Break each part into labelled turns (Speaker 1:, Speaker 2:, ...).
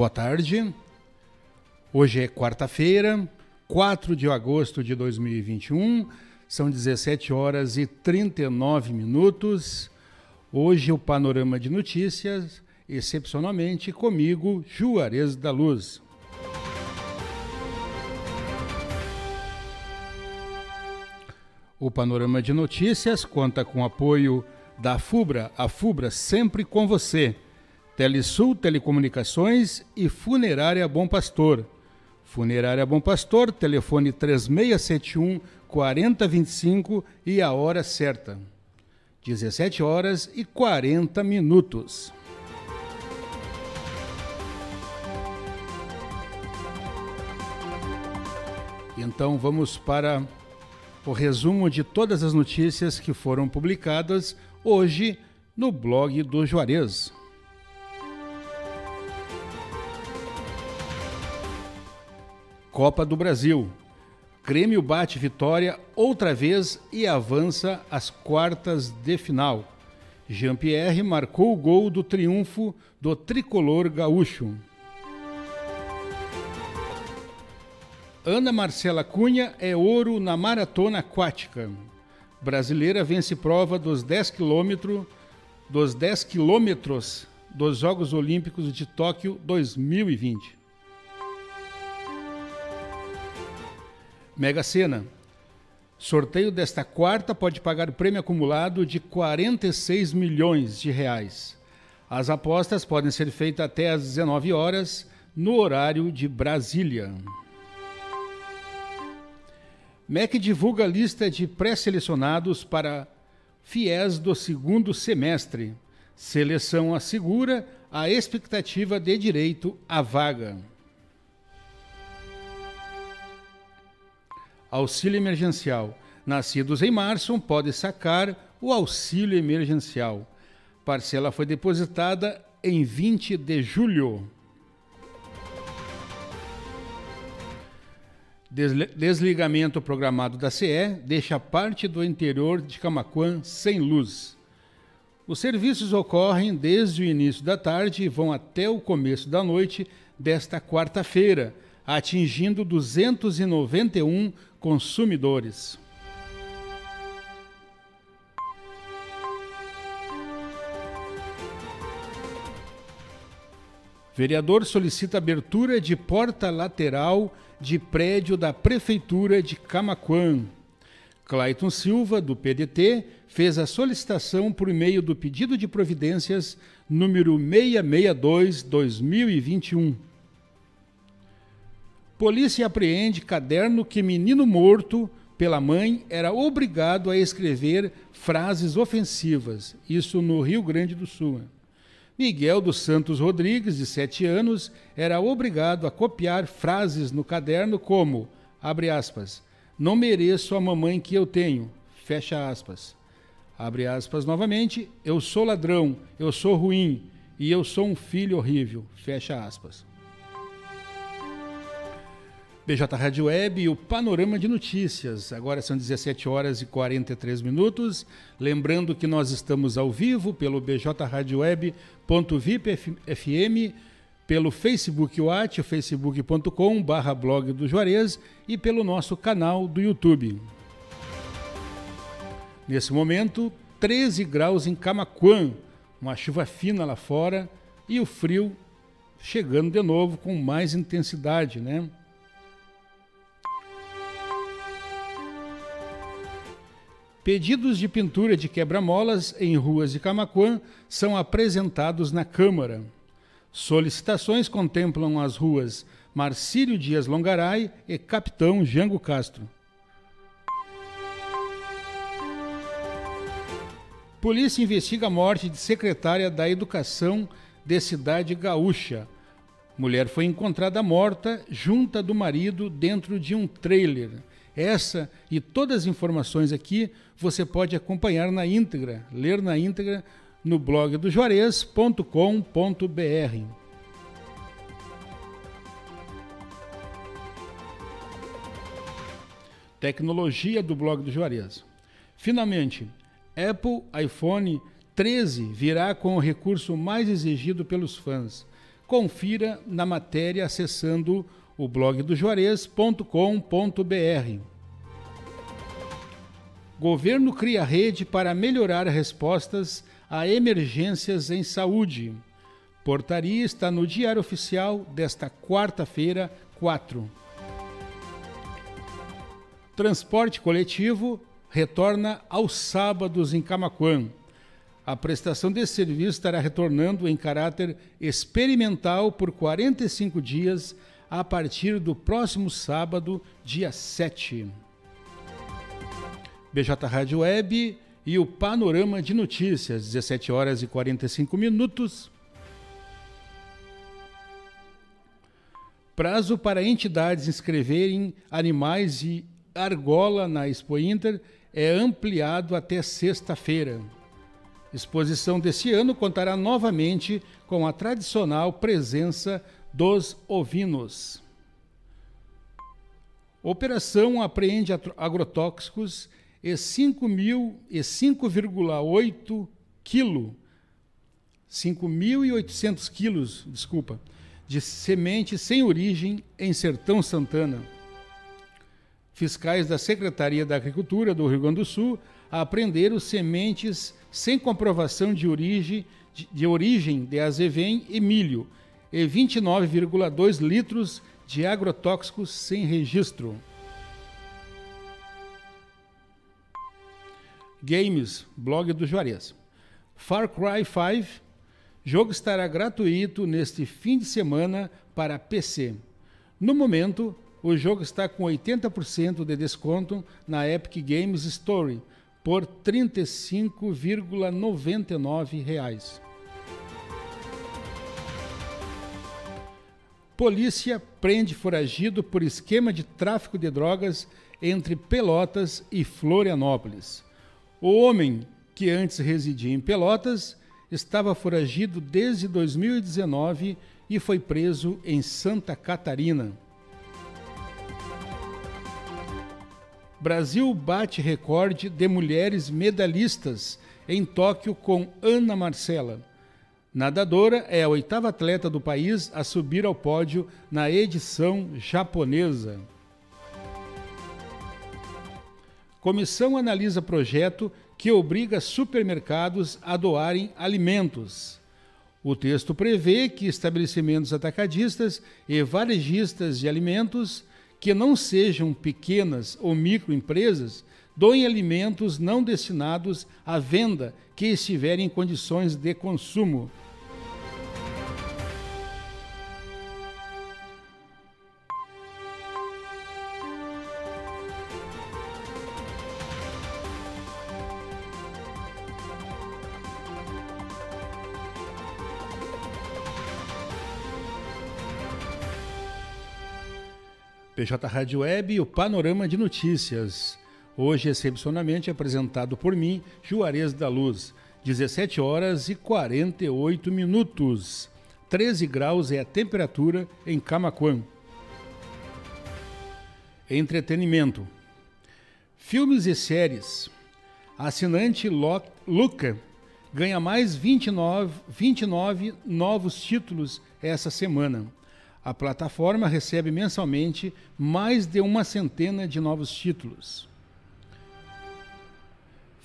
Speaker 1: Boa tarde. Hoje é quarta-feira, 4 de agosto de 2021. São 17 horas e 39 minutos. Hoje o panorama de notícias, excepcionalmente comigo, Juarez da Luz. O panorama de notícias conta com apoio da FUBRA, a FUBRA sempre com você. Telesul Telecomunicações e Funerária Bom Pastor. Funerária Bom Pastor, telefone 3671 4025 e a hora certa. 17 horas e 40 minutos. Então vamos para o resumo de todas as notícias que foram publicadas hoje no blog do Juarez. Copa do Brasil. Grêmio bate vitória outra vez e avança às quartas de final. Jean-Pierre marcou o gol do triunfo do tricolor gaúcho. Ana Marcela Cunha é ouro na maratona aquática. Brasileira vence prova dos 10 quilômetros dos 10 quilômetros dos Jogos Olímpicos de Tóquio 2020. Mega Sena. Sorteio desta quarta pode pagar prêmio acumulado de 46 milhões de reais. As apostas podem ser feitas até às 19 horas no horário de Brasília. MEC divulga a lista de pré-selecionados para FIES do segundo semestre. Seleção assegura a expectativa de direito à vaga. Auxílio emergencial. Nascidos em março podem sacar o auxílio emergencial. Parcela foi depositada em 20 de julho. Desligamento programado da CE deixa parte do interior de Camaquã sem luz. Os serviços ocorrem desde o início da tarde e vão até o começo da noite desta quarta-feira, atingindo 291 consumidores. Vereador solicita abertura de porta lateral de prédio da Prefeitura de Camaquã. Clayton Silva, do PDT, fez a solicitação por meio do pedido de providências número 662-2021. Polícia apreende caderno que menino morto pela mãe era obrigado a escrever frases ofensivas, isso no Rio Grande do Sul. Miguel dos Santos Rodrigues, de 7 anos, era obrigado a copiar frases no caderno como, abre aspas, não mereço a mamãe que eu tenho, fecha aspas. Abre aspas novamente, eu sou ladrão, eu sou ruim e eu sou um filho horrível, fecha aspas. BJ Rádio Web e o Panorama de Notícias. Agora são 17 horas e 43 minutos. Lembrando que nós estamos ao vivo pelo bjradioweb.vipfm, pelo Facebook Watch, facebook.com barra blog do Juarez e pelo nosso canal do YouTube. Nesse momento, 13 graus em Camaquã, uma chuva fina lá fora e o frio chegando de novo com mais intensidade, né? Pedidos de pintura de quebra-molas em ruas de Camaquã são apresentados na Câmara. Solicitações contemplam as ruas Marcílio Dias Longaray e Capitão Jango Castro. Polícia investiga a morte de secretária da Educação de Cidade Gaúcha. Mulher foi encontrada morta junta do marido dentro de um trailer. Essa e todas as informações aqui você pode acompanhar na íntegra, ler na íntegra no blog do Juarez.com.br. Tecnologia do blog do Juarez. Finalmente, Apple iPhone 13 virá com o recurso mais exigido pelos fãs confira na matéria acessando o blog do Juarez.com.br. Governo cria rede para melhorar respostas a emergências em saúde. Portaria está no Diário Oficial desta quarta-feira, 4. Transporte coletivo retorna aos sábados em Camaquã. A prestação desse serviço estará retornando em caráter experimental por 45 dias a partir do próximo sábado, dia 7. BJ Rádio Web e o Panorama de Notícias, 17 horas e 45 minutos. Prazo para entidades inscreverem animais e argola na Expo Inter é ampliado até sexta-feira. Exposição desse ano contará novamente com a tradicional presença dos ovinos. Operação apreende agrotóxicos e 5,8 quilo, 5.800 quilos, desculpa, de semente sem origem em Sertão Santana. Fiscais da Secretaria da Agricultura do Rio Grande do Sul apreenderam sementes sem comprovação de origem de, de origem de azevém e milho e 29,2 litros de agrotóxicos sem registro. Games, blog do Juarez. Far Cry 5, jogo estará gratuito neste fim de semana para PC. No momento, o jogo está com 80% de desconto na Epic Games Store por R$ 35,99. Polícia prende foragido por esquema de tráfico de drogas entre Pelotas e Florianópolis. O homem, que antes residia em Pelotas, estava foragido desde 2019 e foi preso em Santa Catarina. Brasil bate recorde de mulheres medalhistas em Tóquio com Ana Marcela. Nadadora é a oitava atleta do país a subir ao pódio na edição japonesa. Comissão analisa projeto que obriga supermercados a doarem alimentos. O texto prevê que estabelecimentos atacadistas e varejistas de alimentos que não sejam pequenas ou microempresas doem alimentos não destinados à venda que estiverem em condições de consumo. PJ Rádio Web o Panorama de Notícias. Hoje, excepcionalmente, apresentado por mim, Juarez da Luz. 17 horas e 48 minutos. 13 graus é a temperatura em Camaquã. Entretenimento. Filmes e séries. Assinante Luca ganha mais 29, 29 novos títulos essa semana. A plataforma recebe mensalmente mais de uma centena de novos títulos.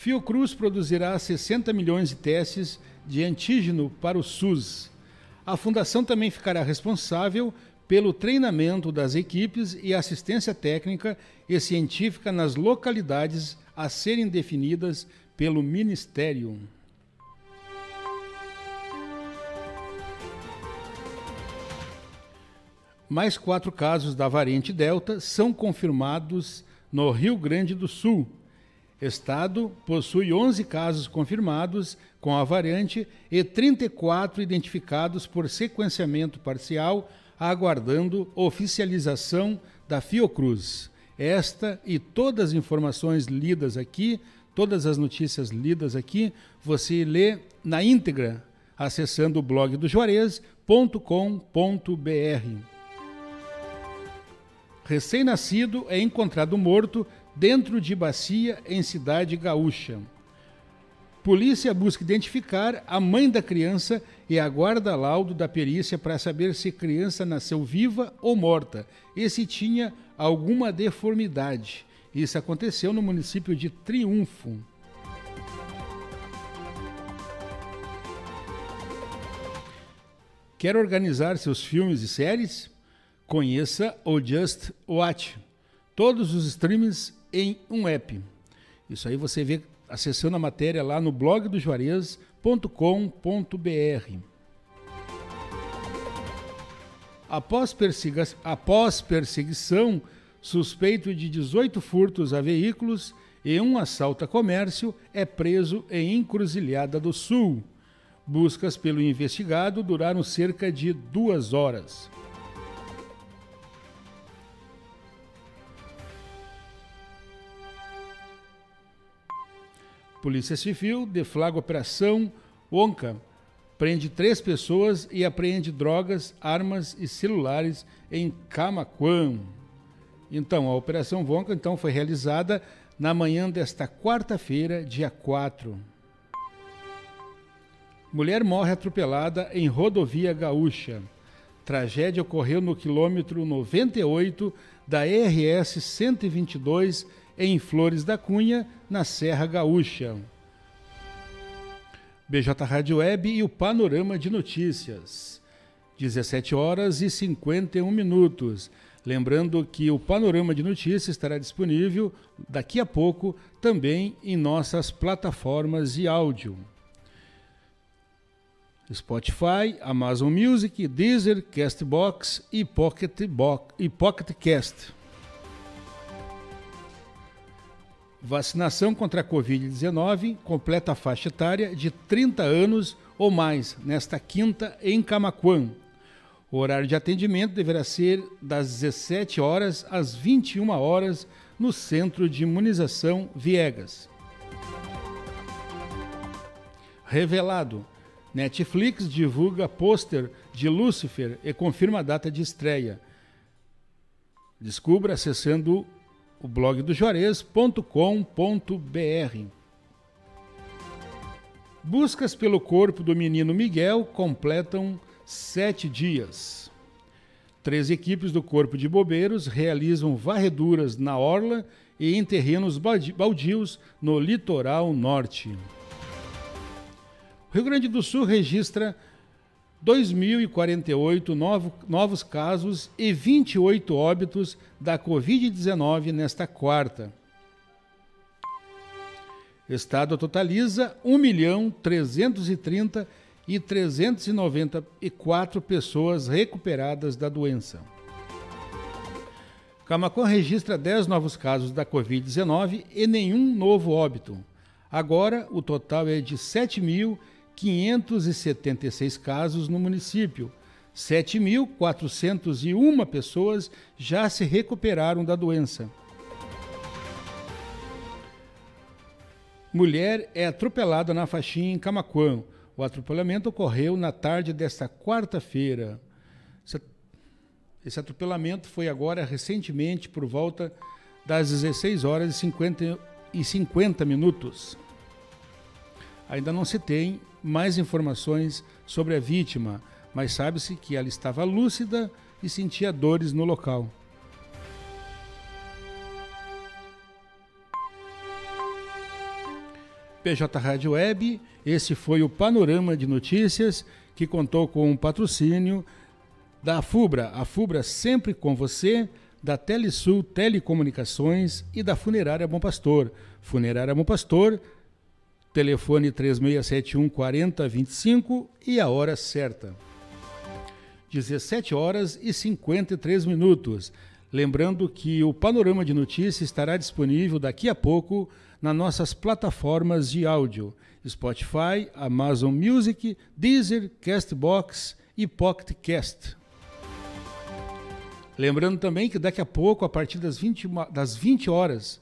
Speaker 1: Fiocruz produzirá 60 milhões de testes de antígeno para o SUS. A fundação também ficará responsável pelo treinamento das equipes e assistência técnica e científica nas localidades a serem definidas pelo Ministério. Mais quatro casos da variante Delta são confirmados no Rio Grande do Sul. Estado possui 11 casos confirmados com a variante e 34 identificados por sequenciamento parcial, aguardando oficialização da Fiocruz. Esta e todas as informações lidas aqui, todas as notícias lidas aqui, você lê na íntegra acessando o blog do Juarez.com.br. Recém-nascido é encontrado morto dentro de bacia em cidade gaúcha. Polícia busca identificar a mãe da criança e aguarda laudo da perícia para saber se criança nasceu viva ou morta e se tinha alguma deformidade. Isso aconteceu no município de Triunfo. Quer organizar seus filmes e séries? Conheça o Just Watch. Todos os streams em um app. Isso aí você vê acessando a matéria lá no blog do Juarez.com.br. Após, persiga após perseguição, suspeito de 18 furtos a veículos e um assalto a comércio é preso em Encruzilhada do Sul. Buscas pelo investigado duraram cerca de duas horas. Polícia Civil deflagra operação Onca, prende três pessoas e apreende drogas, armas e celulares em Camaquã. Então, a operação Vonca então foi realizada na manhã desta quarta-feira, dia 4. Mulher morre atropelada em rodovia gaúcha. Tragédia ocorreu no quilômetro 98 da RS 122 em Flores da Cunha, na Serra Gaúcha. BJ Rádio Web e o Panorama de Notícias. 17 horas e 51 minutos. Lembrando que o Panorama de Notícias estará disponível daqui a pouco também em nossas plataformas de áudio. Spotify, Amazon Music, Deezer, Castbox e Pocket, e Pocket Cast. Vacinação contra a Covid-19 completa a faixa etária de 30 anos ou mais nesta quinta em Camaquã. O horário de atendimento deverá ser das 17 horas às 21 horas no Centro de Imunização Viegas. Revelado: Netflix divulga pôster de Lucifer e confirma a data de estreia. Descubra acessando o blog do Juarez.com.br. Buscas pelo corpo do menino Miguel completam sete dias. Três equipes do Corpo de Bobeiros realizam varreduras na orla e em terrenos baldios no litoral norte. O Rio Grande do Sul registra 2.048 novo, novos casos e 28 óbitos da Covid-19 nesta quarta. Estado totaliza 1 milhão 330 e 394 pessoas recuperadas da doença. Camacuã registra 10 novos casos da Covid-19 e nenhum novo óbito. Agora, o total é de 7.000 576 casos no município. 7.401 pessoas já se recuperaram da doença. Mulher é atropelada na faixinha em Camaquã. O atropelamento ocorreu na tarde desta quarta-feira. Esse atropelamento foi agora recentemente por volta das 16 horas e 50, e 50 minutos. Ainda não se tem mais informações sobre a vítima, mas sabe-se que ela estava lúcida e sentia dores no local. PJ Rádio Web, esse foi o panorama de notícias que contou com o patrocínio da FUBRA, a FUBRA sempre com você, da Telesul Telecomunicações e da Funerária Bom Pastor. Funerária Bom Pastor, telefone 3671 4025 e a hora certa. 17 horas e 53 minutos. Lembrando que o panorama de notícias estará disponível daqui a pouco nas nossas plataformas de áudio: Spotify, Amazon Music, Deezer, Castbox e Pocket Cast. Lembrando também que daqui a pouco, a partir das 20, das 20 horas,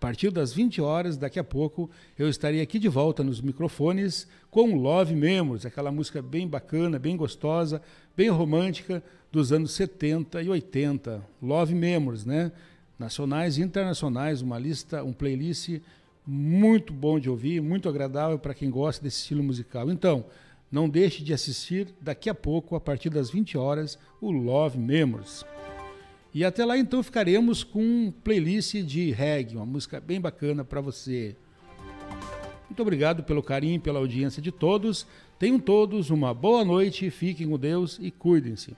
Speaker 1: partir das 20 horas, daqui a pouco, eu estarei aqui de volta nos microfones com Love Memories, aquela música bem bacana, bem gostosa, bem romântica dos anos 70 e 80. Love Memories, né? Nacionais e internacionais, uma lista, um playlist muito bom de ouvir, muito agradável para quem gosta desse estilo musical. Então, não deixe de assistir daqui a pouco, a partir das 20 horas, o Love Memories. E até lá então ficaremos com playlist de reggae, uma música bem bacana para você. Muito obrigado pelo carinho, pela audiência de todos. Tenham todos uma boa noite, fiquem com Deus e cuidem-se.